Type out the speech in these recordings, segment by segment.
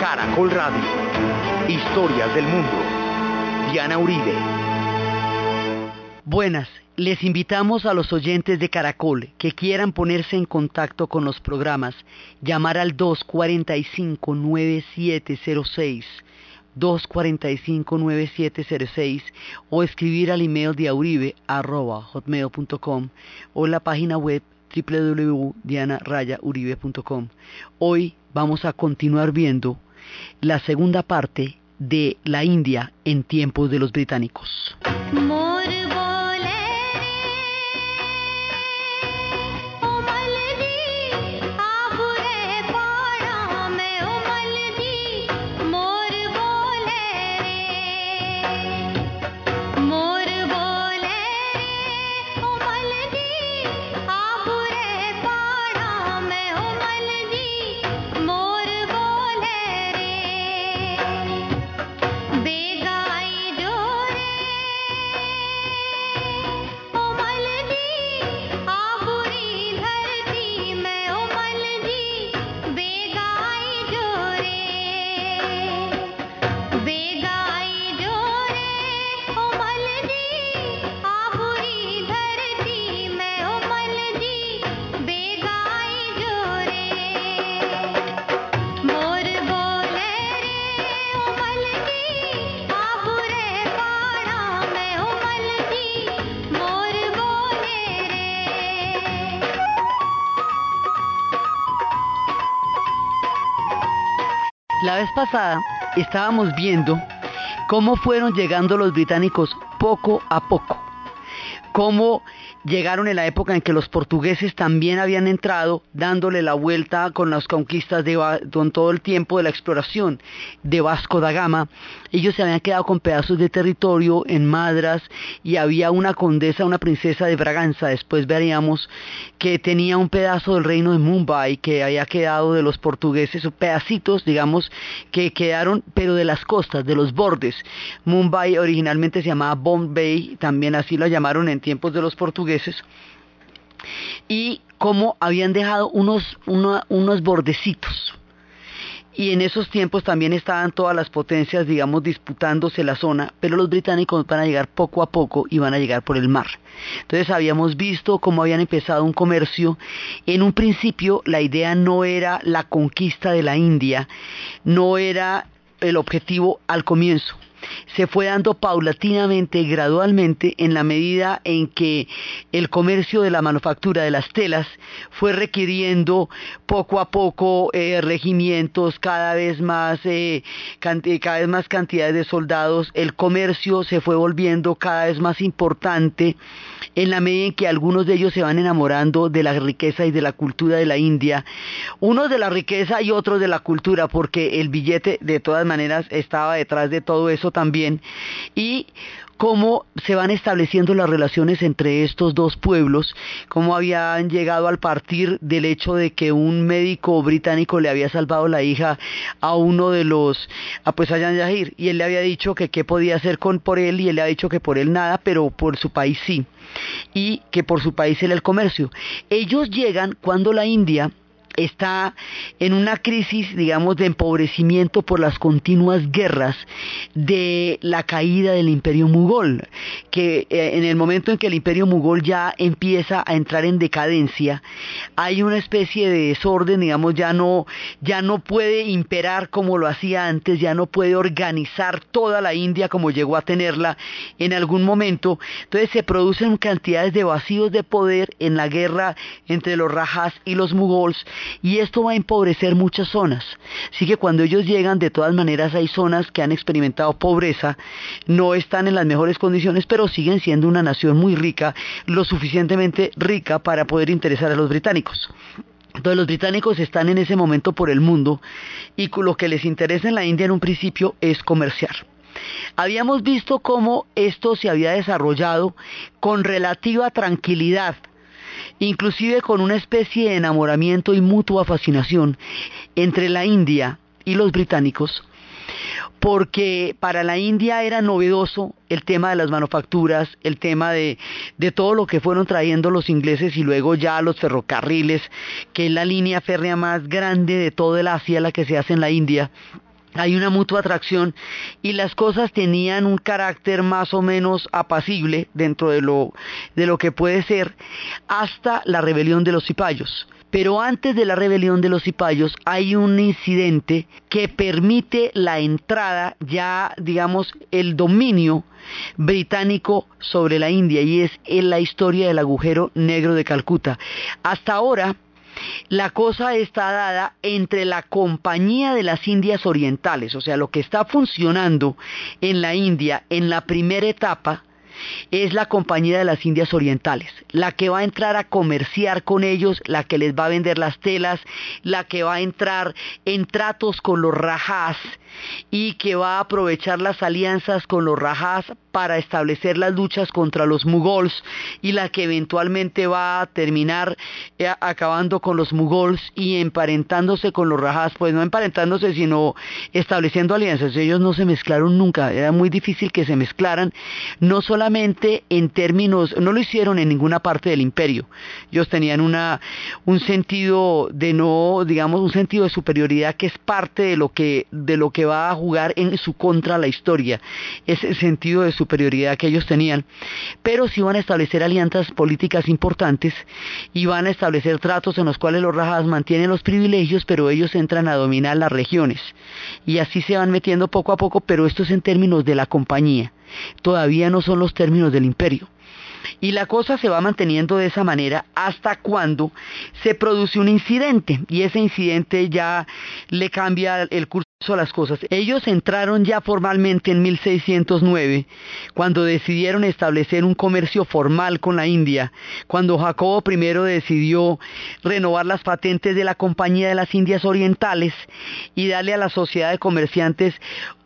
Caracol Radio. Historias del mundo. Diana Uribe. Buenas, les invitamos a los oyentes de Caracol que quieran ponerse en contacto con los programas, llamar al 245-9706, 245-9706 o escribir al email de hotmail.com o la página web www.dianarayauribe.com. Hoy vamos a continuar viendo la segunda parte de la India en tiempos de los británicos. La vez pasada estábamos viendo cómo fueron llegando los británicos poco a poco, cómo llegaron en la época en que los portugueses también habían entrado dándole la vuelta con las conquistas de todo el tiempo de la exploración de Vasco da Gama. Ellos se habían quedado con pedazos de territorio en Madras y había una condesa, una princesa de Braganza, después veríamos que tenía un pedazo del reino de Mumbai que había quedado de los portugueses, o pedacitos, digamos, que quedaron, pero de las costas, de los bordes. Mumbai originalmente se llamaba Bombay, también así lo llamaron en tiempos de los portugueses y cómo habían dejado unos, unos bordecitos. Y en esos tiempos también estaban todas las potencias, digamos, disputándose la zona, pero los británicos van a llegar poco a poco y van a llegar por el mar. Entonces habíamos visto cómo habían empezado un comercio. En un principio la idea no era la conquista de la India, no era el objetivo al comienzo se fue dando paulatinamente, gradualmente, en la medida en que el comercio de la manufactura de las telas fue requiriendo poco a poco eh, regimientos, cada vez más, eh, cada vez más cantidades de soldados, el comercio se fue volviendo cada vez más importante en la medida en que algunos de ellos se van enamorando de la riqueza y de la cultura de la India, unos de la riqueza y otros de la cultura, porque el billete de todas maneras estaba detrás de todo eso también, y cómo se van estableciendo las relaciones entre estos dos pueblos, cómo habían llegado al partir del hecho de que un médico británico le había salvado la hija a uno de los, a pues a Yahir, y él le había dicho que qué podía hacer con por él, y él le había dicho que por él nada, pero por su país sí, y que por su país era el comercio. Ellos llegan cuando la India está en una crisis, digamos, de empobrecimiento por las continuas guerras de la caída del imperio mugol, que eh, en el momento en que el imperio mugol ya empieza a entrar en decadencia, hay una especie de desorden, digamos, ya no, ya no puede imperar como lo hacía antes, ya no puede organizar toda la India como llegó a tenerla en algún momento, entonces se producen cantidades de vacíos de poder en la guerra entre los rajas y los mugols, y esto va a empobrecer muchas zonas. Así que cuando ellos llegan, de todas maneras hay zonas que han experimentado pobreza, no están en las mejores condiciones, pero siguen siendo una nación muy rica, lo suficientemente rica para poder interesar a los británicos. Entonces los británicos están en ese momento por el mundo y lo que les interesa en la India en un principio es comerciar. Habíamos visto cómo esto se había desarrollado con relativa tranquilidad inclusive con una especie de enamoramiento y mutua fascinación entre la India y los británicos, porque para la India era novedoso el tema de las manufacturas, el tema de, todo lo que fueron trayendo los ingleses y luego ya los ferrocarriles, que es la línea férrea más grande de toda el Asia, la que se hace en la India hay una mutua atracción y las cosas tenían un carácter más o menos apacible dentro de lo, de lo que puede ser hasta la rebelión de los cipayos. Pero antes de la rebelión de los cipayos hay un incidente que permite la entrada, ya digamos, el dominio británico sobre la India y es en la historia del agujero negro de Calcuta. Hasta ahora, la cosa está dada entre la Compañía de las Indias Orientales, o sea, lo que está funcionando en la India en la primera etapa es la Compañía de las Indias Orientales, la que va a entrar a comerciar con ellos, la que les va a vender las telas, la que va a entrar en tratos con los rajás y que va a aprovechar las alianzas con los rajás para establecer las luchas contra los mugols y la que eventualmente va a terminar eh, acabando con los mugols y emparentándose con los rajás, pues no emparentándose sino estableciendo alianzas. Ellos no se mezclaron nunca, era muy difícil que se mezclaran, no solamente en términos, no lo hicieron en ninguna parte del imperio. Ellos tenían una un sentido de no, digamos, un sentido de superioridad que es parte de lo que de lo que va a jugar en su contra la historia, ese sentido de superioridad que ellos tenían, pero sí van a establecer alianzas políticas importantes y van a establecer tratos en los cuales los rajas mantienen los privilegios, pero ellos entran a dominar las regiones. Y así se van metiendo poco a poco, pero esto es en términos de la compañía, todavía no son los términos del imperio. Y la cosa se va manteniendo de esa manera hasta cuando se produce un incidente y ese incidente ya le cambia el curso las cosas. Ellos entraron ya formalmente en 1609, cuando decidieron establecer un comercio formal con la India, cuando Jacobo I decidió renovar las patentes de la Compañía de las Indias Orientales y darle a la sociedad de comerciantes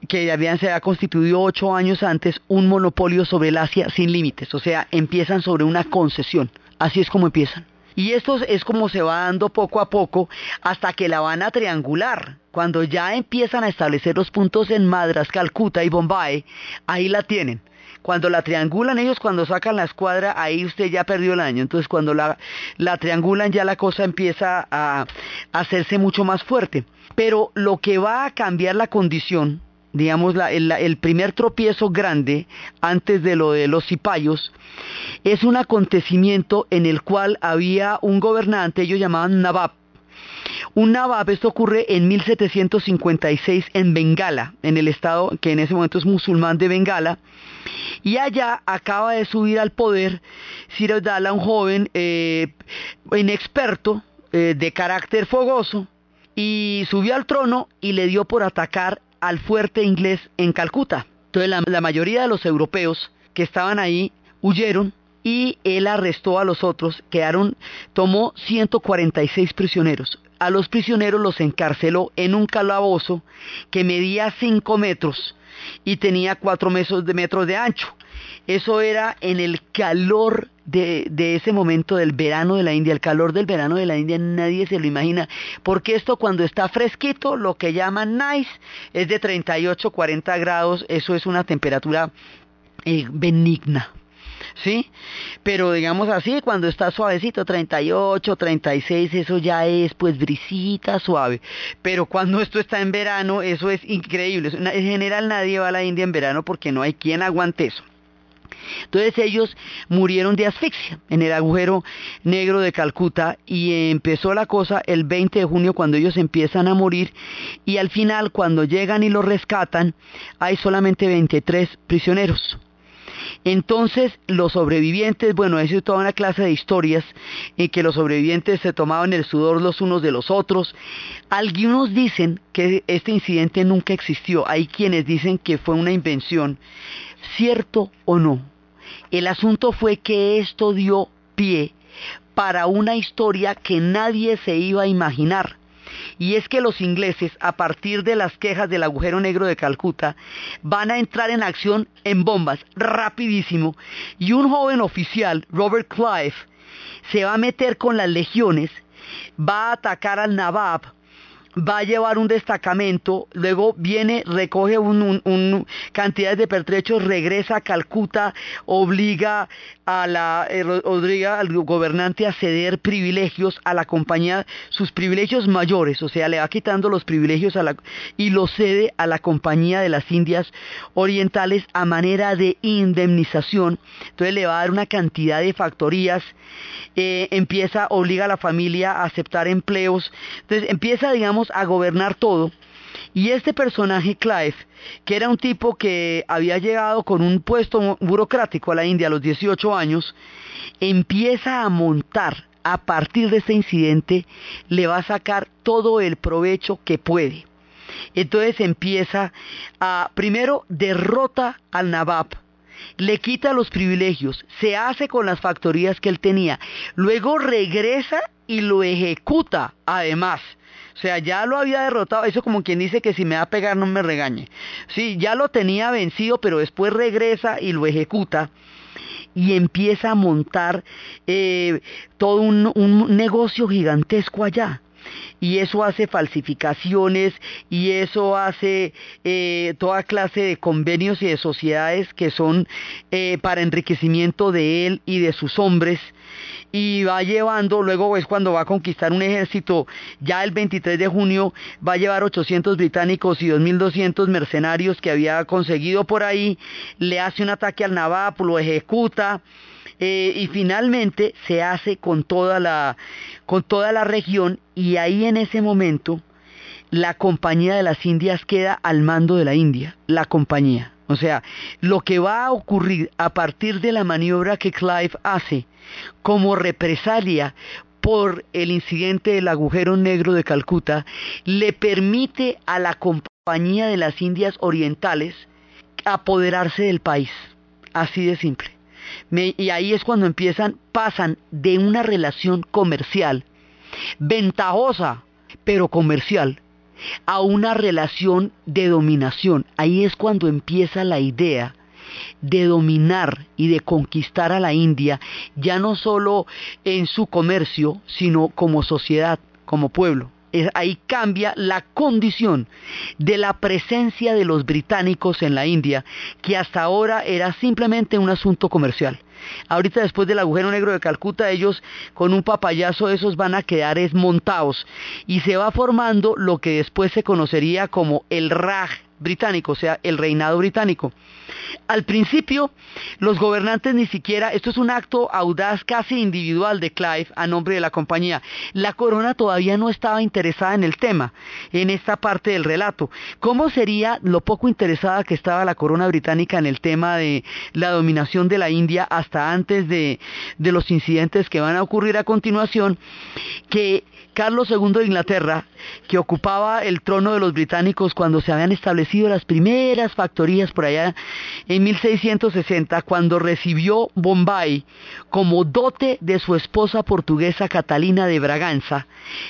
que habían se había constituido ocho años antes un monopolio sobre el Asia sin límites, o sea, empiezan sobre una concesión. Así es como empiezan. Y esto es como se va dando poco a poco hasta que la van a triangular. Cuando ya empiezan a establecer los puntos en Madras, Calcuta y Bombay, ahí la tienen. Cuando la triangulan ellos, cuando sacan la escuadra, ahí usted ya perdió el año. Entonces cuando la, la triangulan ya la cosa empieza a, a hacerse mucho más fuerte. Pero lo que va a cambiar la condición digamos, el, primer tropiezo grande antes de lo de los cipayos, es un acontecimiento en el cual había un gobernante, ellos llamaban Nabab. Un Nabab, esto ocurre en 1756 en Bengala, en el estado que en ese momento es musulmán de Bengala, y allá acaba de subir al poder Ciro Dala, un joven eh, inexperto, eh, de carácter fogoso, y subió al trono y le dio por atacar al fuerte inglés en Calcuta. Entonces la, mayoría de los europeos que estaban ahí huyeron y él arrestó a los otros, quedaron, tomó 146 prisioneros. A los prisioneros los encarceló en un calabozo que medía 5 metros y tenía 4 metros de, metros de ancho. Eso era en el calor de, ese momento del verano de la India, el calor del verano de la India, nadie se lo imagina, porque esto cuando está fresquito, lo que llaman nice, es de 38, 40 grados, eso es una temperatura eh, benigna. ¿sí? Pero digamos así, cuando está suavecito, 38, 36, eso ya es pues brisita suave. Pero cuando esto está en verano, eso es increíble. En general nadie va a la India en verano porque no hay quien aguante eso. Entonces ellos murieron de asfixia en el agujero negro de Calcuta y empezó la cosa el 20 de junio cuando ellos empiezan a morir y al final cuando llegan y los rescatan hay solamente 23 prisioneros. Entonces los sobrevivientes, bueno, eso es toda una clase de historias en que los sobrevivientes se tomaban el sudor los unos de los otros. Algunos dicen que este incidente nunca existió, hay quienes dicen que fue una invención, cierto o no. El asunto fue que esto dio pie para una historia que nadie se iba a imaginar. Y es que los ingleses, a partir de las quejas del agujero negro de Calcuta, van a entrar en acción en bombas rapidísimo. Y un joven oficial, Robert Clive, se va a meter con las legiones, va a atacar al Nabab, va a llevar un destacamento, luego viene, recoge un, un, cantidades de pertrechos, regresa a Calcuta, obliga a la eh, al gobernante a ceder privilegios a la compañía, sus privilegios mayores, o sea, le va quitando los privilegios y los cede a la compañía de las Indias Orientales a manera de indemnización. Entonces le va a dar una cantidad de factorías, eh, empieza, obliga a la familia a aceptar empleos, entonces empieza, digamos, a gobernar todo. Y este personaje, Clive, que era un tipo que había llegado con un puesto burocrático a la India a los 18 años, empieza a montar a partir de este incidente, le va a sacar todo el provecho que puede. Entonces empieza a, primero, derrota al Nabab, le quita los privilegios, se hace con las factorías que él tenía, luego regresa y lo ejecuta además. O sea, ya lo había derrotado, eso como quien dice que si me va a pegar no me regañe. Sí, ya lo tenía vencido, pero después regresa y lo ejecuta y empieza a montar eh, todo un, un negocio gigantesco allá y eso hace falsificaciones y eso hace eh, toda clase de convenios y de sociedades que son eh, para enriquecimiento de él y de sus hombres y va llevando, luego es cuando va a conquistar un ejército, ya el 23 de junio va a llevar 800 británicos y 2.200 mercenarios que había conseguido por ahí, le hace un ataque al Nabap, lo ejecuta, eh, y finalmente se hace con toda la con toda la región y ahí en ese momento la compañía de las Indias queda al mando de la India, la compañía. O sea, lo que va a ocurrir a partir de la maniobra que Clive hace como represalia por el incidente del agujero negro de Calcuta, le permite a la compañía de las Indias Orientales apoderarse del país. Así de simple y ahí es cuando empiezan, pasan de una relación comercial, ventajosa, pero comercial, a una relación de dominación. Ahí es cuando empieza la idea de dominar y de conquistar a la India, ya no solo en su comercio, sino como sociedad, como pueblo ahí cambia la condición de la presencia de los británicos en la India, que hasta ahora era simplemente un asunto comercial. Ahorita después del agujero negro de Calcuta, ellos con un papayazo de esos van a quedar esmontados y se va formando lo que después se conocería como el Raj británico, o sea, el reinado británico. Al principio, los gobernantes ni siquiera, esto es un acto audaz casi individual de Clive a nombre de la compañía. La corona todavía no estaba interesada en el tema, en esta parte del relato. ¿Cómo sería lo poco interesada que estaba la corona británica en el tema de la dominación de la India hasta antes de, los incidentes que van a ocurrir a continuación? Que Carlos II de Inglaterra, que ocupaba el trono de los británicos cuando se habían establecido las primeras factorías por allá en 1660, cuando recibió Bombay como dote de su esposa portuguesa Catalina de Braganza,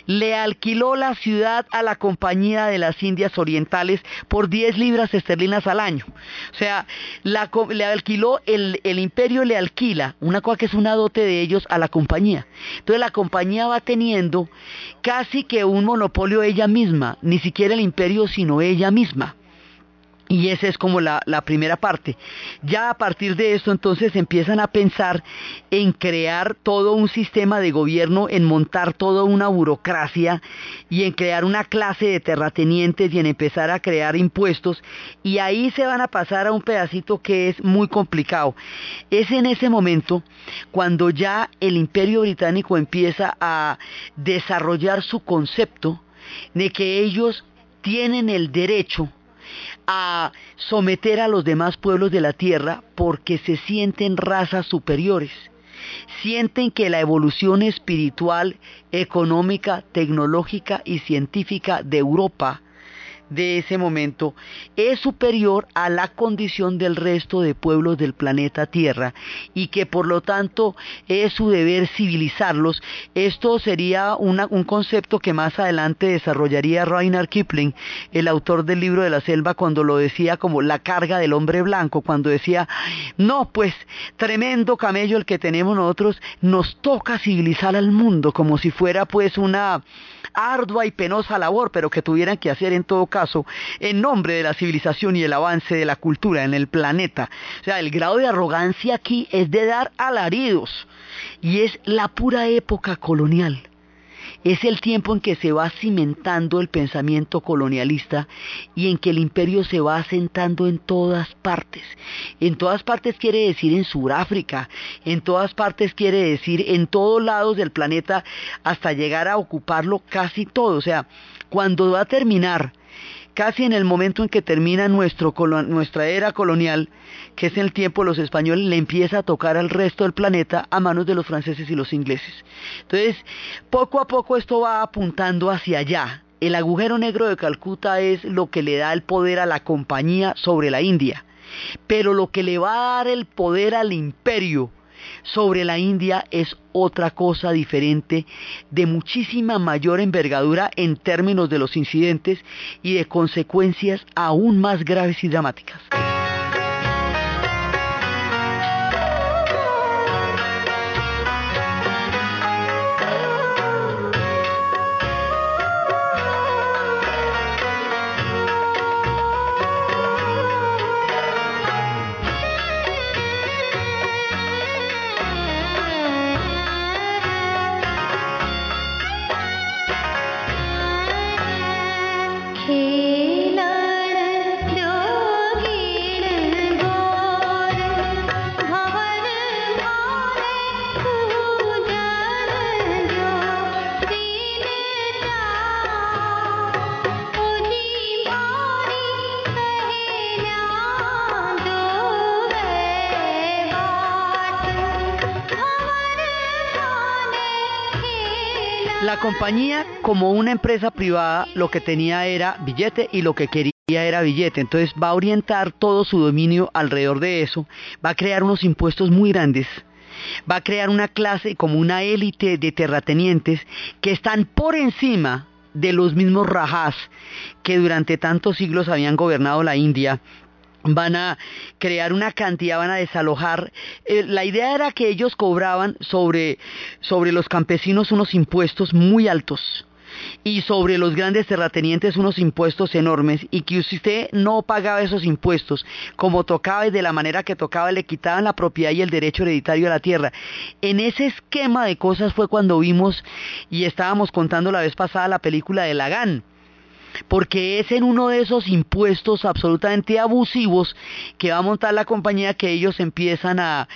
le alquiló la ciudad a la Compañía de las Indias Orientales por 10 libras esterlinas al año. O sea, le alquiló, el, el imperio le alquila, una cosa que es una dote de ellos a la compañía. Entonces la compañía va teniendo casi que un monopolio ella misma, ni siquiera el imperio, sino ella misma. Y esa es como la, primera parte. Ya a partir de esto entonces empiezan a pensar en crear todo un sistema de gobierno, en montar toda una burocracia y en crear una clase de terratenientes y en empezar a crear impuestos. Y ahí se van a pasar a un pedacito que es muy complicado. Es en ese momento cuando ya el imperio británico empieza a desarrollar su concepto de que ellos tienen el derecho a someter a los demás pueblos de la tierra porque se sienten razas superiores. Sienten que la evolución espiritual, económica, tecnológica y científica de Europa de ese momento es superior a la condición del resto de pueblos del planeta Tierra y que por lo tanto es su deber civilizarlos. Esto sería un concepto que más adelante desarrollaría Rainer Kipling, el autor del libro de la selva, cuando lo decía como la carga del hombre blanco, cuando decía, no, pues tremendo camello el que tenemos nosotros, nos toca civilizar al mundo como si fuera pues una ardua y penosa labor, pero que tuvieran que hacer en todo caso en nombre de la civilización y el avance de la cultura en el planeta. O sea, el grado de arrogancia aquí es de dar alaridos y es la pura época colonial es el tiempo en que se va cimentando el pensamiento colonialista y en que el imperio se va asentando en todas partes. En todas partes quiere decir en Sudáfrica, en todas partes quiere decir en todos lados del planeta hasta llegar a ocuparlo casi todo. O sea, cuando va a terminar casi en el momento en que termina nuestro, nuestra era colonial, que es el tiempo de los españoles, le empieza a tocar al resto del planeta a manos de los franceses y los ingleses. Entonces, poco a poco esto va apuntando hacia allá. El agujero negro de Calcuta es lo que le da el poder a la compañía sobre la India, pero lo que le va a dar el poder al imperio sobre la India es otra cosa diferente de muchísima mayor envergadura en términos de los incidentes y de consecuencias aún más graves y dramáticas. Compañía, como una empresa privada, lo que tenía era billete y lo que quería era billete. Entonces va a orientar todo su dominio alrededor de eso, va a crear unos impuestos muy grandes va a crear una clase como una élite de terratenientes que están por encima de los mismos rajás que durante tantos siglos habían gobernado la India van a crear una cantidad, van a desalojar. Eh, la idea era que ellos cobraban sobre, sobre los campesinos unos impuestos muy altos y sobre los grandes terratenientes unos impuestos enormes y que usted no pagaba esos impuestos como tocaba y de la manera que tocaba le quitaban la propiedad y el derecho hereditario a la tierra. En ese esquema de cosas fue cuando vimos y estábamos contando la vez pasada la película de Lagan porque es en uno de esos impuestos absolutamente abusivos que va a montar la compañía que ellos empiezan a,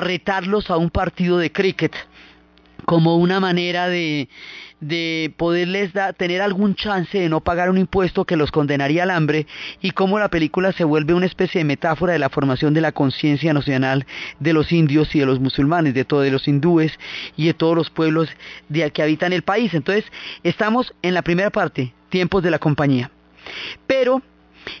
retarlos a un partido de cricket como una manera de, de poderles tener algún chance de no pagar un impuesto que los condenaría al hambre y cómo la película se vuelve una especie de metáfora de la formación de la conciencia nacional de los indios y de los musulmanes, de todos los hindúes y de todos los pueblos de, que habitan el país. Entonces, estamos en la primera parte, tiempos de la compañía. Pero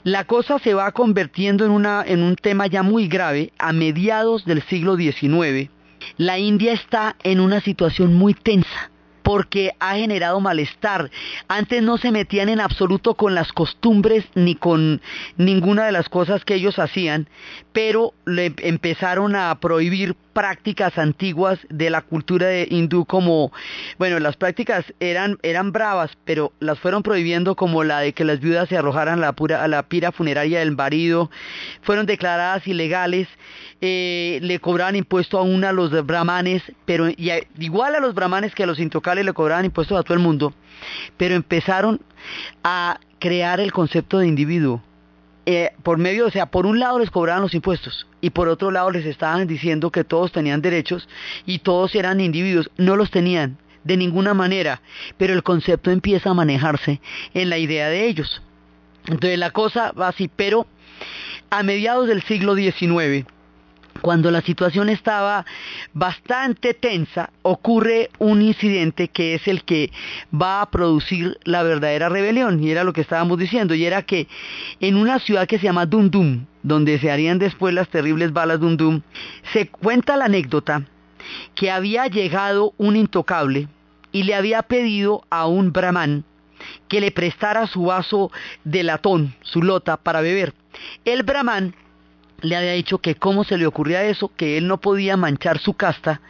la cosa se va convirtiendo en, una, en un tema ya muy grave a mediados del siglo XIX. La India está en una situación muy tensa porque ha generado malestar. Antes no se metían en absoluto con las costumbres ni con ninguna de las cosas que ellos hacían, pero le empezaron a prohibir prácticas antiguas de la cultura hindú como, bueno, las prácticas eran, eran bravas, pero las fueron prohibiendo como la de que las viudas se arrojaran a la, pura, a la pira funeraria del marido, fueron declaradas ilegales, eh, le cobraban impuesto aún a los brahmanes, pero igual a los brahmanes que a los intocales le cobraban impuestos a todo el mundo, pero empezaron a crear el concepto de individuo eh, por medio, o sea, por un lado les cobraban los impuestos y por otro lado les estaban diciendo que todos tenían derechos y todos eran individuos. No los tenían de ninguna manera, pero el concepto empieza a manejarse en la idea de ellos. Entonces la cosa va así, pero a mediados del siglo XIX, cuando la situación estaba bastante tensa, ocurre un incidente que es el que va a producir la verdadera rebelión, y era lo que estábamos diciendo, y era que en una ciudad que se llama Dum Dum, donde se harían después las terribles balas Dum Dum, se cuenta la anécdota que había llegado un intocable y le había pedido a un brahman que le prestara su vaso de latón, su lota, para beber. El brahman le había dicho que cómo se le ocurría eso, que él no podía manchar su casta,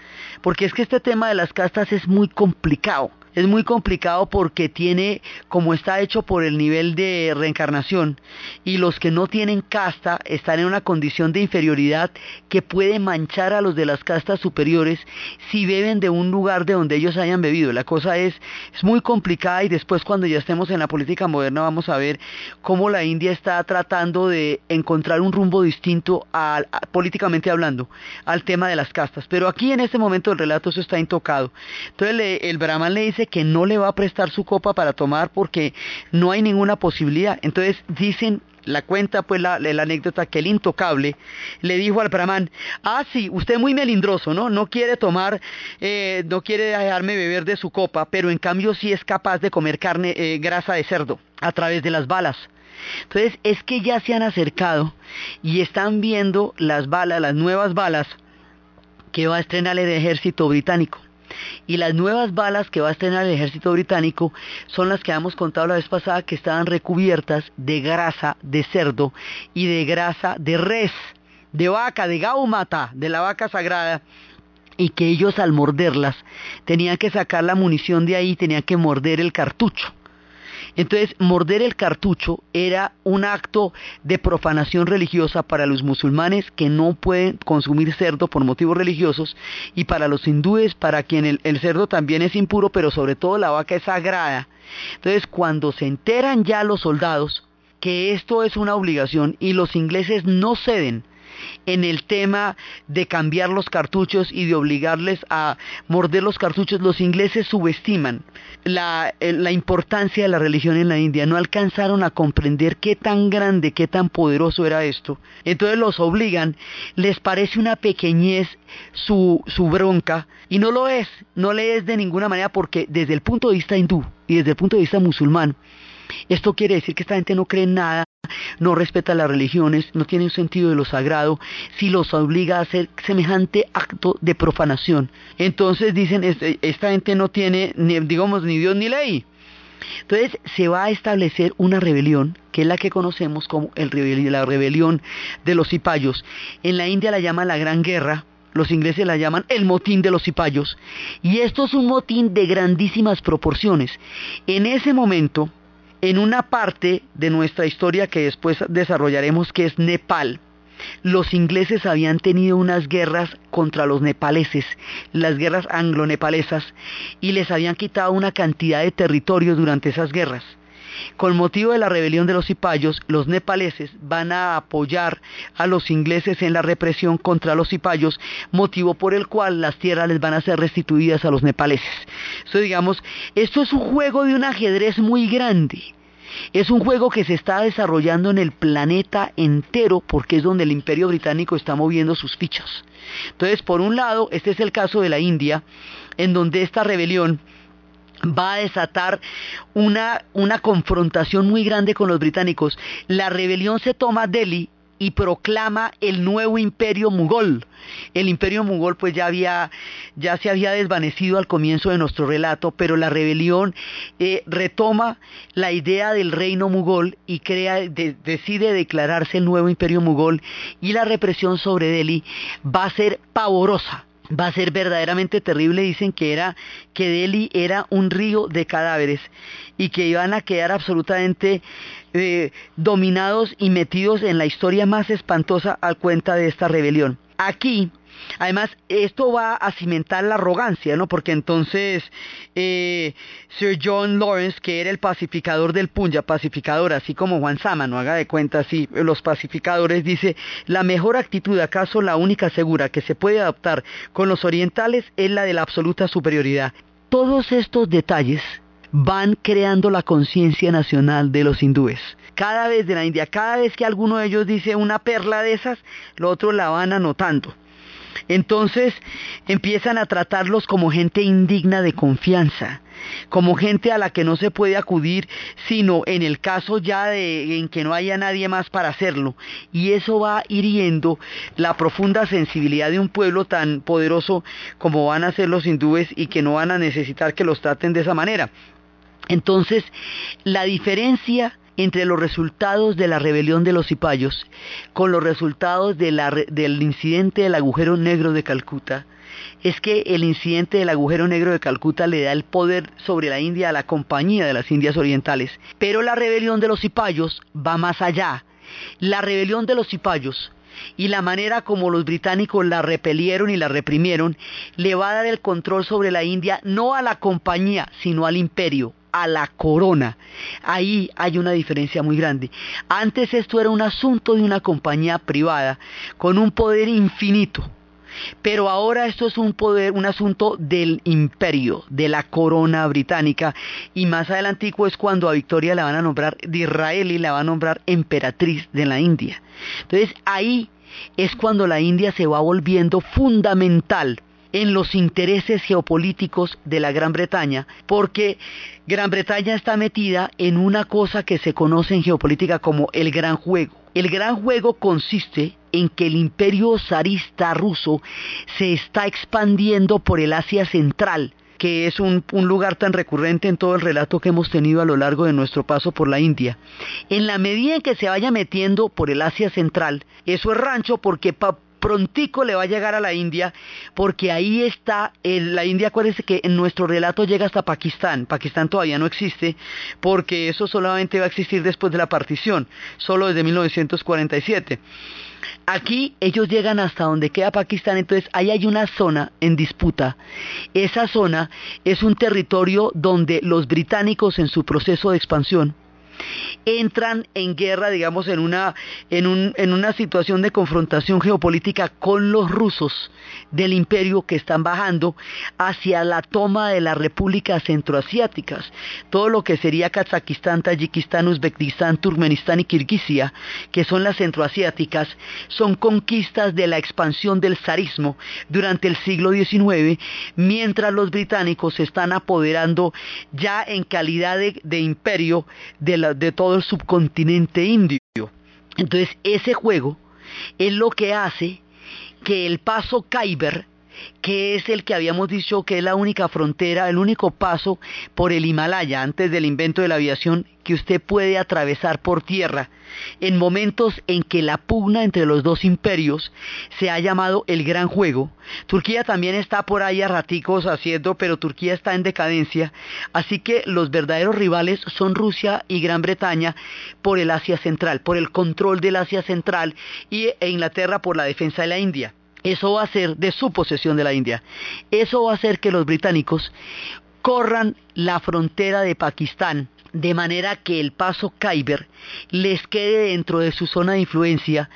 porque es que este tema de las castas es muy complicado es muy complicado porque tiene, como está hecho por el nivel de reencarnación, y los que no tienen casta están en una condición de inferioridad que puede manchar a los de las castas superiores si beben de un lugar de donde ellos hayan bebido. La cosa es, es muy complicada y después cuando ya estemos en la política moderna vamos a ver cómo la India está tratando de encontrar un rumbo distinto políticamente hablando al tema de las castas. Pero aquí en este momento el relato eso está intocado. Entonces el Brahman le dice que no le va a prestar su copa para tomar porque no hay ninguna posibilidad. Entonces dicen la cuenta pues la, anécdota que el intocable le dijo al brahman, ah sí, usted es muy melindroso, ¿no? No quiere tomar, eh, no quiere dejarme beber de su copa, pero en cambio sí es capaz de comer carne, eh, grasa de cerdo a través de las balas. Entonces es que ya se han acercado y están viendo las balas, las nuevas balas que va a estrenar el ejército británico. Y las nuevas balas que va a estrenar el ejército británico son las que habíamos contado la vez pasada que estaban recubiertas de grasa de cerdo y de grasa de res, de vaca, de gaumata, de la vaca sagrada y que ellos al morderlas tenían que sacar la munición de ahí, tenían que morder el cartucho. Entonces, morder el cartucho era un acto de profanación religiosa para los musulmanes que no pueden consumir cerdo por motivos religiosos y para los hindúes, para quien el, el cerdo también es impuro, pero sobre todo la vaca es sagrada. Entonces, cuando se enteran ya los soldados que esto es una obligación y los ingleses no ceden, en el tema de cambiar los cartuchos y de obligarles a morder los cartuchos, los ingleses subestiman la, eh, la, importancia de la religión en la India, no alcanzaron a comprender qué tan grande, qué tan poderoso era esto. Entonces los obligan, les parece una pequeñez su, su bronca, y no lo es, no le es de ninguna manera porque desde el punto de vista hindú y desde el punto de vista musulmán, esto quiere decir que esta gente no cree en nada, no respeta las religiones, no tiene un sentido de lo sagrado, si los obliga a hacer semejante acto de profanación. Entonces dicen, este, esta gente no tiene, ni, digamos, ni Dios ni ley. Entonces se va a establecer una rebelión, que es la que conocemos como la rebelión de los cipayos. En la India la llaman la Gran Guerra, los ingleses la llaman el motín de los cipayos, y esto es un motín de grandísimas proporciones. En ese momento, en una parte de nuestra historia que después desarrollaremos que es Nepal, los ingleses habían tenido unas guerras contra los nepaleses, las guerras anglo-nepalesas, y les habían quitado una cantidad de territorio durante esas guerras. Con motivo de la rebelión de los cipayos, los nepaleses van a apoyar a los ingleses en la represión contra los cipayos, motivo por el cual las tierras les van a ser restituidas a los nepaleses. Esto, digamos, esto es un juego de un ajedrez muy grande. Es un juego que se está desarrollando en el planeta entero porque es donde el imperio británico está moviendo sus fichas. Entonces, por un lado, este es el caso de la India, en donde esta rebelión va a desatar una, una confrontación muy grande con los británicos. La rebelión se toma Delhi y proclama el nuevo imperio mugol. El imperio mugol pues ya había ya se había desvanecido al comienzo de nuestro relato, pero la rebelión eh, retoma la idea del reino mugol y decide declararse el nuevo imperio mugol y la represión sobre Delhi va a ser pavorosa va a ser verdaderamente terrible. Dicen que era que Delhi era un río de cadáveres y que iban a quedar absolutamente eh, dominados y metidos en la historia más espantosa al cuenta de esta rebelión. Aquí Además, esto va a cimentar la arrogancia, ¿no? Porque entonces eh, Sir John Lawrence, que era el pacificador del Punjab, pacificador, así como Juan Sama, no haga de cuenta así, los pacificadores, dice, la mejor actitud, acaso la única segura que se puede adoptar con los orientales es la de la absoluta superioridad. Todos estos detalles van creando la conciencia nacional de los hindúes. Cada vez de la India, cada vez que alguno de ellos dice una perla de esas, los otros la van anotando. Entonces empiezan a tratarlos como gente indigna de confianza, como gente a la que no se puede acudir, sino en el caso ya de en que no haya nadie más para hacerlo. Y eso va hiriendo la profunda sensibilidad de un pueblo tan poderoso como van a ser los hindúes y que no van a necesitar que los traten de esa manera. Entonces, la diferencia entre los resultados de la rebelión de los cipayos con los resultados del incidente del agujero negro de Calcuta es que el incidente del agujero negro de Calcuta le da el poder sobre la India a la compañía de las Indias Orientales. Pero la rebelión de los cipayos va más allá. La rebelión de los cipayos y la manera como los británicos la repelieron y la reprimieron le va a dar el control sobre la India no a la compañía, sino al imperio, a la corona. Ahí hay una diferencia muy grande. Antes esto era un asunto de una compañía privada con un poder infinito. Pero ahora esto es un poder, un asunto del imperio, de la corona británica, y más adelantico es cuando a Victoria la van a nombrar de Israel y la va a nombrar emperatriz de la India. Entonces ahí es cuando la India se va volviendo fundamental en los intereses geopolíticos de la Gran Bretaña, porque Gran Bretaña está metida en una cosa que se conoce en geopolítica como el gran juego. El gran juego consiste en que el imperio zarista ruso se está expandiendo por el Asia Central, que es un, lugar tan recurrente en todo el relato que hemos tenido a lo largo de nuestro paso por la India. En la medida en que se vaya metiendo por el Asia Central, eso es rancho porque prontico le va a llegar a la India, porque ahí está, la India, acuérdense que en nuestro relato llega hasta Pakistán, Pakistán todavía no existe, porque eso solamente va a existir después de la partición, solo desde 1947. Aquí ellos llegan hasta donde queda Pakistán, entonces ahí hay una zona en disputa. Esa zona es un territorio donde los británicos en su proceso de expansión entran en guerra, digamos, en una, en, un, en una situación de confrontación geopolítica con los rusos del imperio que están bajando hacia la toma de las repúblicas centroasiáticas. Todo lo que sería Kazajistán, Tayikistán, Uzbekistán, Turkmenistán y Kirguisia, que son las centroasiáticas, son conquistas de la expansión del zarismo durante el siglo XIX, mientras los británicos se están apoderando ya en calidad de, de imperio de la de todo el subcontinente indio. Entonces ese juego es lo que hace que el paso Khyber, que es el que habíamos dicho que es la única frontera, el único paso por el Himalaya antes del invento de la aviación que usted puede atravesar por tierra en momentos en que la pugna entre los dos imperios se ha llamado el gran juego. Turquía también está por ahí a raticos haciendo, pero Turquía está en decadencia, así que los verdaderos rivales son Rusia y Gran Bretaña por el Asia Central, por el control del Asia Central y, e Inglaterra por la defensa de la India. Eso va a ser de su posesión de la India. Eso va a hacer que los británicos corran la frontera de Pakistán de manera que el paso Khyber les quede dentro de su zona de influencia,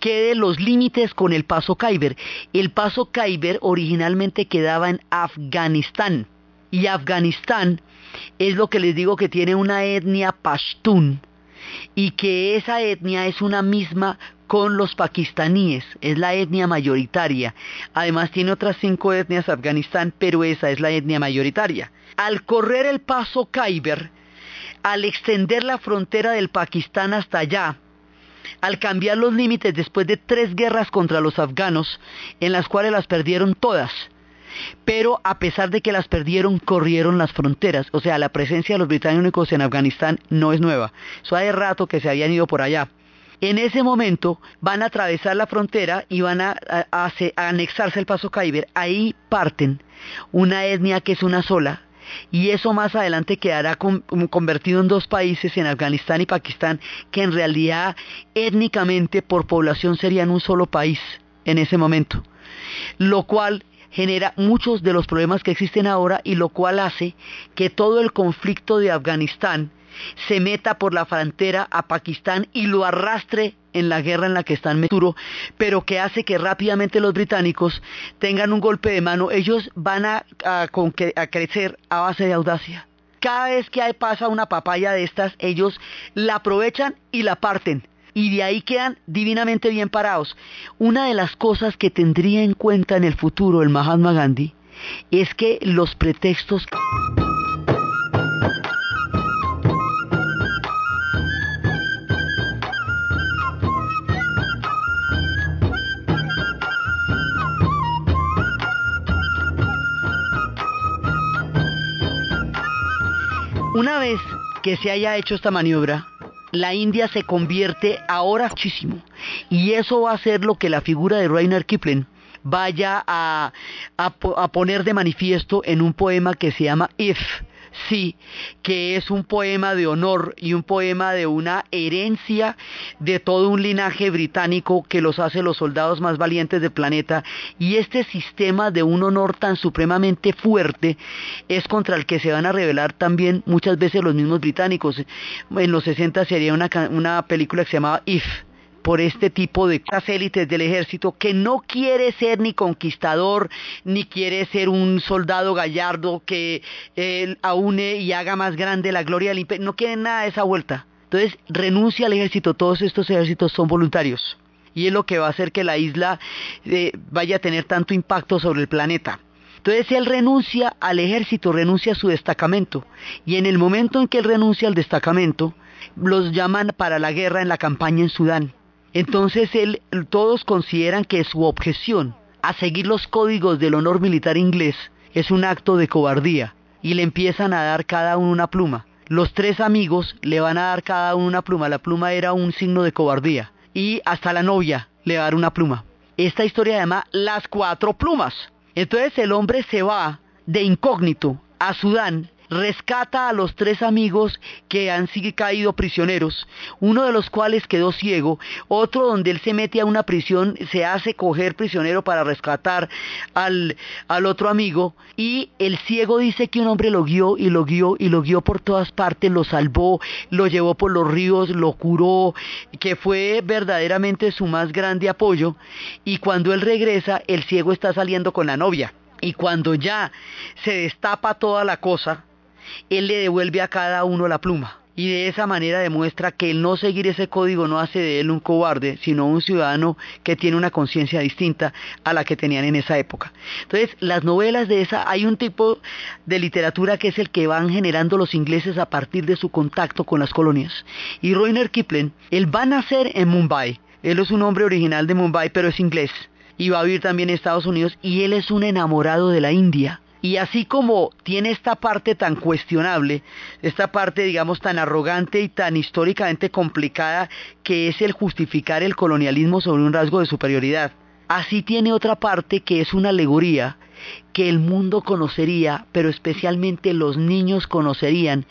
quede los límites con el paso Khyber. El paso Khyber originalmente quedaba en Afganistán y Afganistán es lo que les digo que tiene una etnia pashtun y que esa etnia es una misma con los pakistaníes, es la etnia mayoritaria. Además tiene otras cinco etnias Afganistán, pero esa es la etnia mayoritaria. Al correr el paso Khyber, al extender la frontera del Pakistán hasta allá, al cambiar los límites después de tres guerras contra los afganos, en las cuales las perdieron todas, pero a pesar de que las perdieron, corrieron las fronteras. O sea, la presencia de los británicos en Afganistán no es nueva. Eso hace rato que se habían ido por allá. En ese momento van a atravesar la frontera y van a, anexarse el paso Khyber. Ahí parten una etnia que es una sola, y eso más adelante quedará convertido en dos países, en Afganistán y Pakistán, que en realidad étnicamente por población serían un solo país en ese momento, lo cual genera muchos de los problemas que existen ahora y lo cual hace que todo el conflicto de Afganistán se meta por la frontera a Pakistán y lo arrastre en la guerra en la que están Meturo, pero que hace que rápidamente los británicos tengan un golpe de mano. Ellos van a, a, crecer a base de audacia. Cada vez que pasa una papaya de estas, ellos la aprovechan y la parten. Y de ahí quedan divinamente bien parados. Una de las cosas que tendría en cuenta en el futuro el Mahatma Gandhi es que los pretextos... Una vez que se haya hecho esta maniobra, la India se convierte ahora muchísimo. Y eso va a ser lo que la figura de Rainer Kipling vaya a, a poner de manifiesto en un poema que se llama If sí, que es un poema de honor y un poema de una herencia de todo un linaje británico que los hace los soldados más valientes del planeta y este sistema de un honor tan supremamente fuerte es contra el que se van a revelar también muchas veces los mismos británicos. En los 60 sería una, una película que se llamaba If por este tipo de élites del ejército que no quiere ser ni conquistador, ni quiere ser un soldado gallardo que eh, aúne y haga más grande la gloria del imperio, no quiere nada de esa vuelta. Entonces renuncia al ejército, todos estos ejércitos son voluntarios y es lo que va a hacer que la isla eh, vaya a tener tanto impacto sobre el planeta. Entonces él renuncia al ejército, renuncia a su destacamento. Y en el momento en que él renuncia al destacamento, los llaman para la guerra en la campaña en Sudán. Entonces él, todos consideran que su objeción a seguir los códigos del honor militar inglés es un acto de cobardía y le empiezan a dar cada uno una pluma. Los tres amigos le van a dar cada uno una pluma. La pluma era un signo de cobardía. Y hasta la novia le va a dar una pluma. Esta historia se llama Las Cuatro Plumas. Entonces el hombre se va de incógnito a Sudán rescata a los tres amigos que han caído prisioneros, uno de los cuales quedó ciego, otro donde él se mete a una prisión, se hace coger prisionero para rescatar al otro amigo, y el ciego dice que un hombre lo guió y lo guió y lo guió por todas partes, lo salvó, lo llevó por los ríos, lo curó, que fue verdaderamente su más grande apoyo, y cuando él regresa, el ciego está saliendo con la novia. Y cuando ya se destapa toda la cosa, él le devuelve a cada uno la pluma. Y de esa manera demuestra que el no seguir ese código no hace de él un cobarde, sino un ciudadano que tiene una conciencia distinta a la que tenían en esa época. Entonces, las novelas de esa, hay un tipo de literatura que es el que van generando los ingleses a partir de su contacto con las colonias. Y Roiner Kipling, él va a nacer en Mumbai. Él es un hombre original de Mumbai, pero es inglés. Y va a vivir también en Estados Unidos. Y él es un enamorado de la India y así como tiene esta parte tan cuestionable, esta parte digamos tan arrogante y tan históricamente complicada que es el justificar el colonialismo sobre un rasgo de superioridad, así tiene otra parte que es una alegoría que el mundo conocería, pero especialmente los niños conocerían,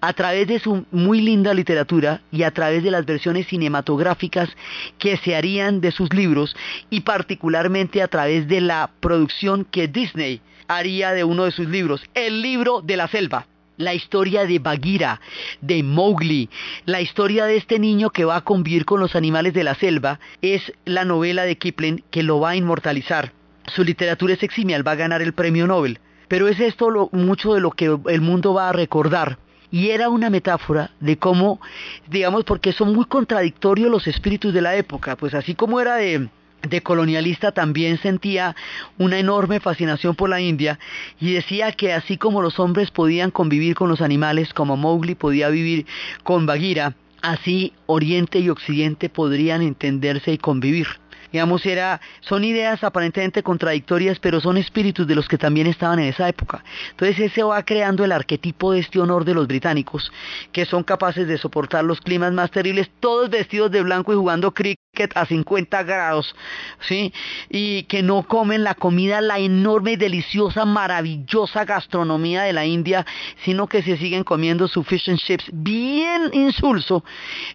a través de su muy linda literatura y a través de las versiones cinematográficas que se harían de sus libros y particularmente a través de la producción que Disney haría de uno de sus libros, el libro de la selva. La historia de Bagheera, de Mowgli, la historia de este niño que va a convivir con los animales de la selva, es la novela de Kipling que lo va a inmortalizar. Su literatura es eximia, va a ganar el premio Nobel. Pero es esto mucho de lo que el mundo va a recordar. Y era una metáfora de cómo, digamos, porque son muy contradictorios los espíritus de la época, pues así como era de, de colonialista también sentía una enorme fascinación por la India y decía que así como los hombres podían convivir con los animales, como Mowgli podía vivir con Bagheera, así Oriente y Occidente podrían entenderse y convivir. Digamos, era, son ideas aparentemente contradictorias, pero son espíritus de los que también estaban en esa época. Entonces ese va creando el arquetipo de este honor de los británicos, que son capaces de soportar los climas más terribles, todos vestidos de blanco y jugando cricket a 50 grados, ¿sí? Y que no comen la comida, la enorme, deliciosa, maravillosa gastronomía de la India, sino que se siguen comiendo su fish and chips bien insulso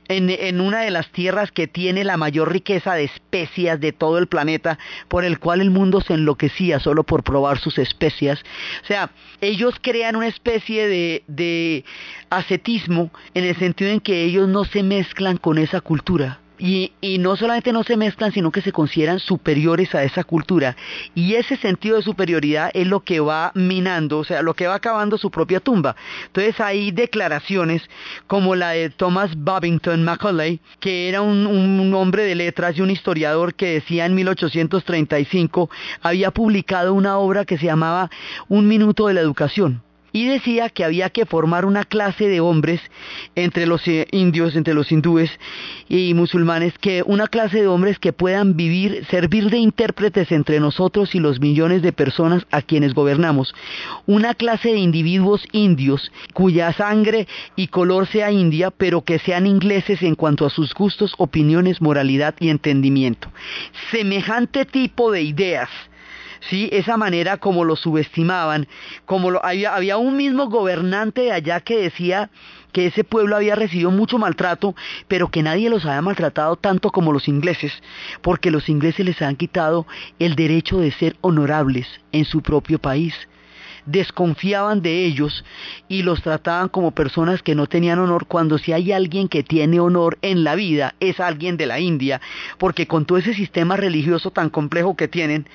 en, en una de las tierras que tiene la mayor riqueza de especias de todo el planeta, por el cual el mundo se enloquecía solo por probar sus especias. O sea, ellos crean una especie de, de ascetismo en el sentido en que ellos no se mezclan con esa cultura Y, y, no solamente no se mezclan, sino que se consideran superiores a esa cultura. Y ese sentido de superioridad es lo que va minando, o sea, lo que va acabando su propia tumba. Entonces hay declaraciones como la de Thomas Babington Macaulay, que era un, un hombre de letras y un historiador que decía en 1835, había publicado una obra que se llamaba Un minuto de la educación y decía que había que formar una clase de hombres entre los eh, indios, entre los hindúes y musulmanes, que una clase de hombres que puedan vivir, servir de intérpretes entre nosotros y los millones de personas a quienes gobernamos. Una clase de individuos indios cuya sangre y color sea india, pero que sean ingleses en cuanto a sus gustos, opiniones, moralidad y entendimiento. Semejante tipo de ideas ¿sí? esa manera como lo subestimaban, como lo, había, había un mismo gobernante de allá que decía que ese pueblo había recibido mucho maltrato, pero que nadie los había maltratado tanto como los ingleses, porque los ingleses les han quitado el derecho de ser honorables en su propio país desconfiaban de ellos y los trataban como personas que no tenían honor, cuando si hay alguien que tiene honor en la vida es alguien de la India, porque con todo ese sistema religioso tan complejo que tienen,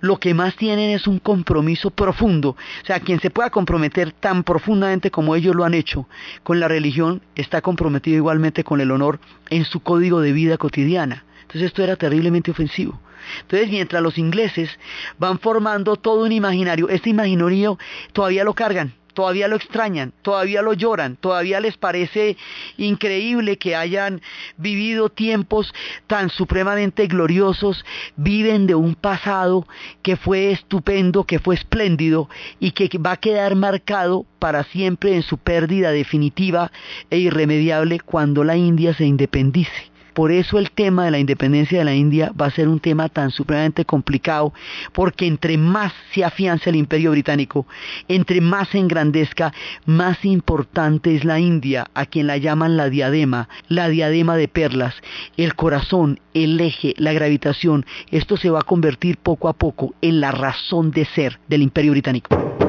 lo que más tienen es un compromiso profundo. O sea, quien se pueda comprometer tan profundamente como ellos lo han hecho con la religión, está comprometido igualmente con el honor en su código de vida cotidiana. Entonces esto era terriblemente ofensivo. Entonces, mientras los ingleses van formando todo un imaginario, este imaginario todavía lo cargan, todavía lo extrañan, todavía lo lloran, todavía les parece increíble que hayan vivido tiempos tan supremamente gloriosos, viven de un pasado que fue estupendo, que fue espléndido y que va a quedar marcado para siempre en su pérdida definitiva e irremediable cuando la India se independice. Por eso el tema de la independencia de la India va a ser un tema tan supremamente complicado, porque entre más se afianza el imperio británico, entre más se engrandezca, más importante es la India, a quien la llaman la diadema, la diadema de perlas, el corazón, el eje, la gravitación. Esto se va a convertir poco a poco en la razón de ser del imperio británico.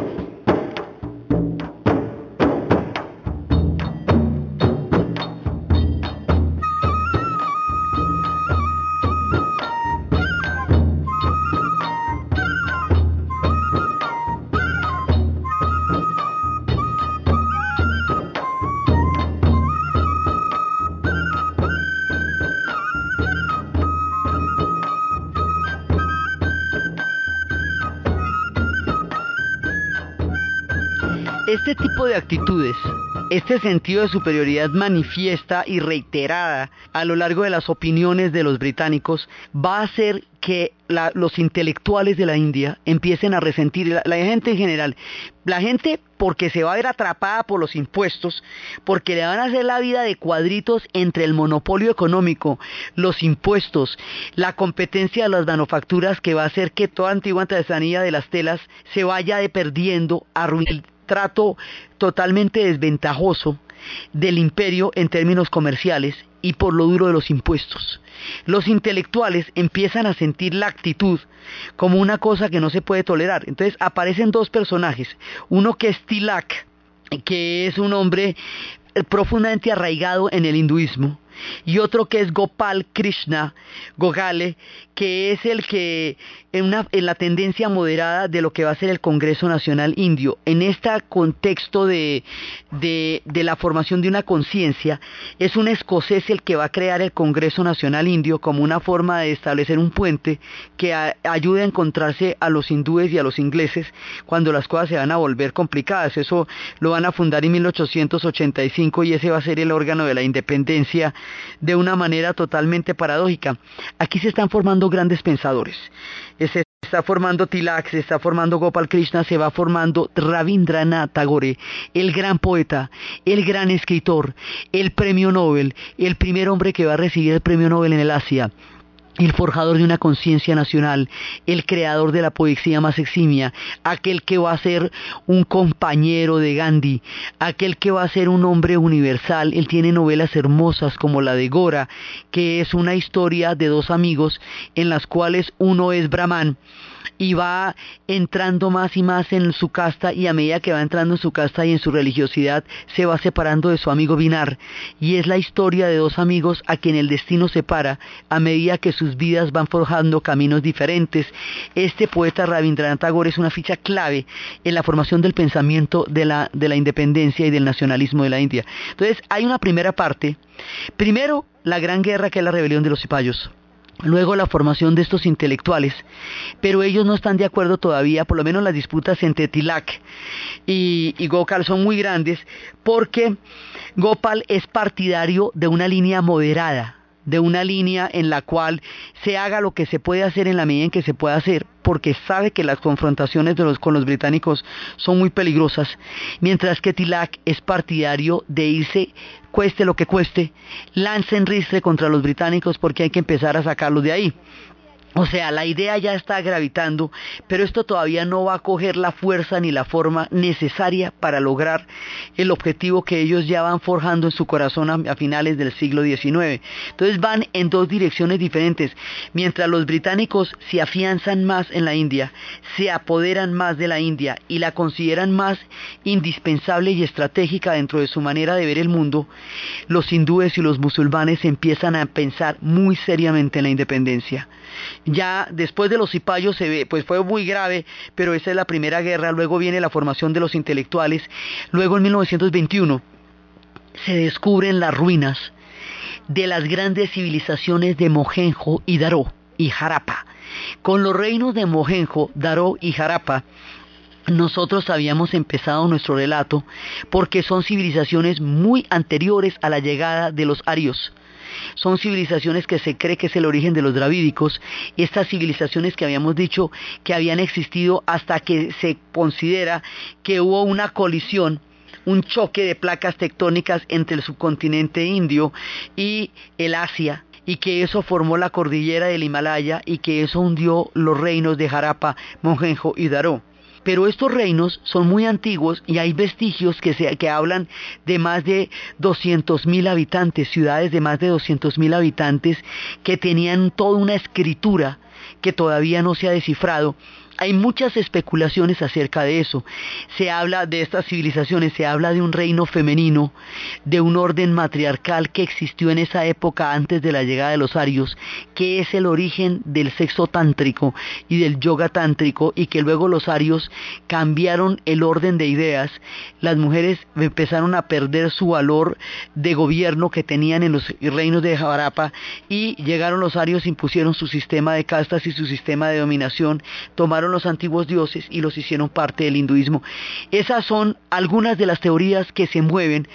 Este tipo de actitudes, este sentido de superioridad manifiesta y reiterada a lo largo de las opiniones de los británicos va a hacer que los intelectuales de la India empiecen a resentir, la, gente en general, la gente porque se va a ver atrapada por los impuestos, porque le van a hacer la vida de cuadritos entre el monopolio económico, los impuestos, la competencia de las manufacturas que va a hacer que toda antigua artesanía de las telas se vaya de perdiendo, arruinando trato totalmente desventajoso del imperio en términos comerciales y por lo duro de los impuestos. Los intelectuales empiezan a sentir la actitud como una cosa que no se puede tolerar. Entonces aparecen dos personajes, uno que es Tilak, que es un hombre profundamente arraigado en el hinduismo, y otro que es Gopal Krishna Gogale, que es el que en, la tendencia moderada de lo que va a ser el Congreso Nacional Indio. En este contexto de, la formación de una conciencia, es un escocés el que va a crear el Congreso Nacional Indio como una forma de establecer un puente que ayude a encontrarse a los hindúes y a los ingleses cuando las cosas se van a volver complicadas. Eso lo van a fundar en 1885 y ese va a ser el órgano de la independencia de una manera totalmente paradójica. Aquí se están formando grandes pensadores. Se está formando Tilak, se está formando Gopal Krishna, se va formando Rabindranath Tagore, el gran poeta, el gran escritor, el premio Nobel, el primer hombre que va a recibir el premio Nobel en el Asia el forjador de una conciencia nacional, el creador de la poesía más eximia, aquel que va a ser un compañero de Gandhi, aquel que va a ser un hombre universal. Él tiene novelas hermosas como la de Gora, que es una historia de dos amigos en las cuales uno es Brahman y va entrando más y más en su casta y a medida que va entrando en su casta y en su religiosidad se va separando de su amigo Binar y es la historia de dos amigos a quien el destino separa a medida que sus vidas van forjando caminos diferentes. Este poeta Rabindranath Tagore es una ficha clave en la formación del pensamiento de la, de la independencia y del nacionalismo de la India. Entonces hay una primera parte. Primero, la gran guerra que es la rebelión de los cipayos luego la formación de estos intelectuales, pero ellos no están de acuerdo todavía, por lo menos las disputas entre Tilak y, y, son muy grandes, porque Gopal es partidario de una línea moderada, de una línea en la cual se haga lo que se puede hacer en la medida en que se pueda hacer, porque sabe que las confrontaciones con los británicos son muy peligrosas, mientras que Tilak es partidario de irse cueste lo que cueste, lancen ristre contra los británicos porque hay que empezar a sacarlos de ahí. O sea, la idea ya está gravitando, pero esto todavía no va a coger la fuerza ni la forma necesaria para lograr el objetivo que ellos ya van forjando en su corazón a, finales del siglo XIX. Entonces van en dos direcciones diferentes. Mientras los británicos se afianzan más en la India, se apoderan más de la India y la consideran más indispensable y estratégica dentro de su manera de ver el mundo, los hindúes y los musulmanes empiezan a pensar muy seriamente en la independencia ya después de los cipayos se ve, pues fue muy grave, pero esa es la primera guerra, luego viene la formación de los intelectuales, luego en 1921 se descubren las ruinas de las grandes civilizaciones de Mohenjo y Daró y Jarapa. Con los reinos de Mohenjo, Daró y Jarapa, nosotros habíamos empezado nuestro relato porque son civilizaciones muy anteriores a la llegada de los arios son civilizaciones que se cree que es el origen de los dravídicos, estas civilizaciones que habíamos dicho que habían existido hasta que se considera que hubo una colisión un choque de placas tectónicas entre el subcontinente indio y el Asia, y que eso formó la cordillera del Himalaya y que eso hundió los reinos de Jarapa, Mohenjo y Daró pero estos reinos son muy antiguos y hay vestigios que, se, que hablan de más de 200.000 habitantes, ciudades de más de 200.000 habitantes que tenían toda una escritura que todavía no se ha descifrado hay muchas especulaciones acerca de eso. Se habla de estas civilizaciones, se habla de un reino femenino, de un orden matriarcal que existió en esa época antes de la llegada de los arios, que es el origen del sexo tántrico y del yoga tántrico y que luego los arios cambiaron el orden de ideas. Las mujeres empezaron a perder su valor de gobierno que tenían en los reinos de Javarapa y llegaron los arios, impusieron su sistema de castas y su sistema de dominación, tomaron los antiguos dioses y los hicieron parte del hinduismo. Esas son algunas de las teorías que se mueven.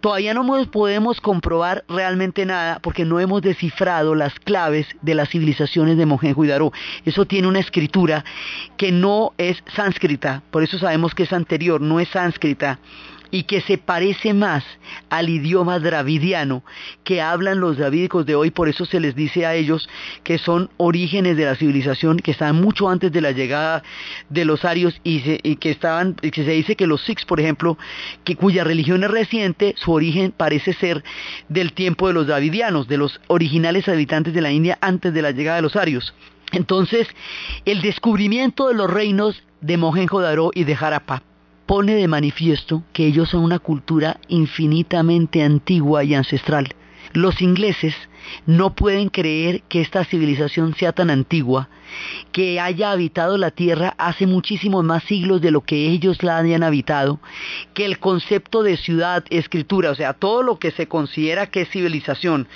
Todavía no podemos comprobar realmente nada porque no hemos descifrado las claves de las civilizaciones de Mohenjo y Daro. Eso tiene una escritura que no es sánscrita, por eso sabemos que es anterior, no es sánscrita y que se parece más al idioma dravidiano que hablan los dravídicos de hoy, por eso se les dice a ellos que son orígenes de la civilización que están mucho antes de la llegada de los arios y, que estaban que se dice que los Sikhs, por ejemplo, que cuya religión es reciente, su origen parece ser del tiempo de los dravidianos, de los originales habitantes de la India antes de la llegada de los arios. Entonces, el descubrimiento de los reinos de Mohenjo-Daro y de Harappa pone de manifiesto que ellos son una cultura infinitamente antigua y ancestral. Los ingleses no pueden creer que esta civilización sea tan antigua, que haya habitado la Tierra hace muchísimos más siglos de lo que ellos la hayan habitado, que el concepto de ciudad, escritura, o sea, todo lo que se considera que es civilización,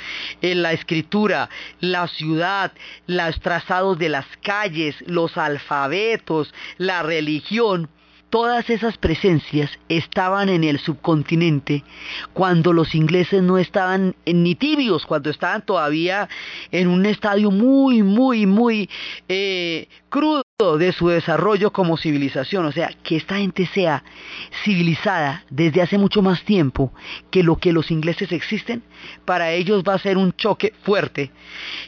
en eh, la escritura, la ciudad, los trazados de las calles, los alfabetos, la religión, Todas esas presencias estaban en el subcontinente cuando los ingleses no estaban ni tibios, cuando estaban todavía en un estadio muy, muy, muy eh, crudo de su desarrollo como civilización, o sea, que esta gente sea civilizada desde hace mucho más tiempo que lo que los ingleses existen, para ellos va a ser un choque fuerte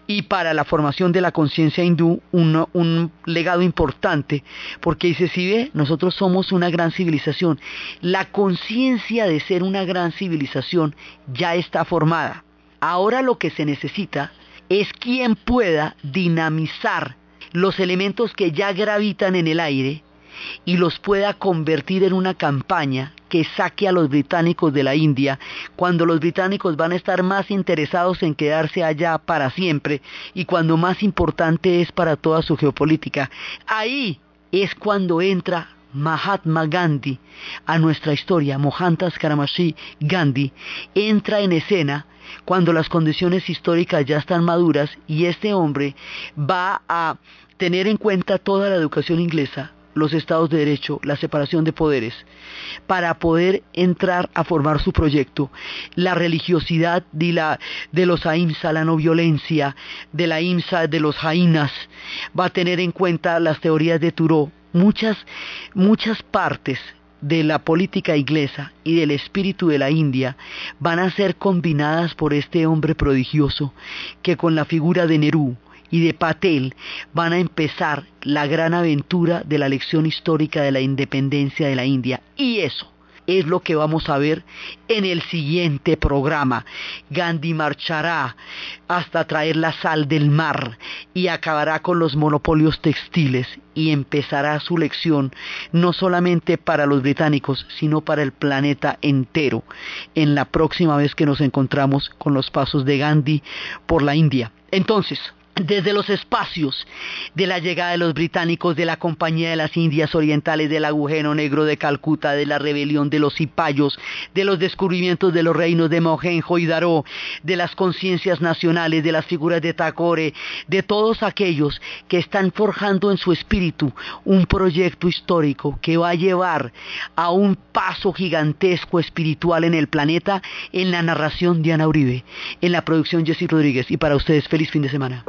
y para la formación de la conciencia hindú un, un legado importante, porque dice, si ve, nosotros somos una gran civilización, la conciencia de ser una gran civilización ya está formada. Ahora lo que se necesita es quien pueda dinamizar los elementos que ya gravitan en el aire y los pueda convertir en una campaña que saque a los británicos de la India, cuando los británicos van a estar más interesados en quedarse allá para siempre y cuando más importante es para toda su geopolítica. Ahí es cuando entra Mahatma Gandhi a nuestra historia, Mohandas Karamashi Gandhi, entra en escena cuando las condiciones históricas ya están maduras y este hombre va a tener en cuenta toda la educación inglesa, los estados de derecho, la separación de poderes, para poder entrar a formar su proyecto. La religiosidad de, la, de los AIMSA, la no violencia, de la IMSA, de los jainas, va a tener en cuenta las teorías de Thoreau, muchas, muchas partes de la política inglesa y del espíritu de la India van a ser combinadas por este hombre prodigioso que con la figura de Nerú y de Patel van a empezar la gran aventura de la lección histórica de la independencia de la India. Y eso es lo que vamos a ver en el siguiente programa. Gandhi marchará hasta traer la sal del mar y acabará con los monopolios textiles y empezará su lección no solamente para los británicos, sino para el planeta entero en la próxima vez que nos encontramos con los pasos de Gandhi por la India. Entonces, desde los espacios de la llegada de los británicos, de la Compañía de las Indias Orientales, del agujero negro de Calcuta, de la rebelión de los cipayos, de los descubrimientos de los reinos de Mohenjo y Daró, de las conciencias nacionales, de las figuras de Tagore, de todos aquellos que están forjando en su espíritu un proyecto histórico que va a llevar a un paso gigantesco espiritual en el planeta, en la narración de Ana Uribe, en la producción Jessy Rodríguez. Y para ustedes, feliz fin de semana.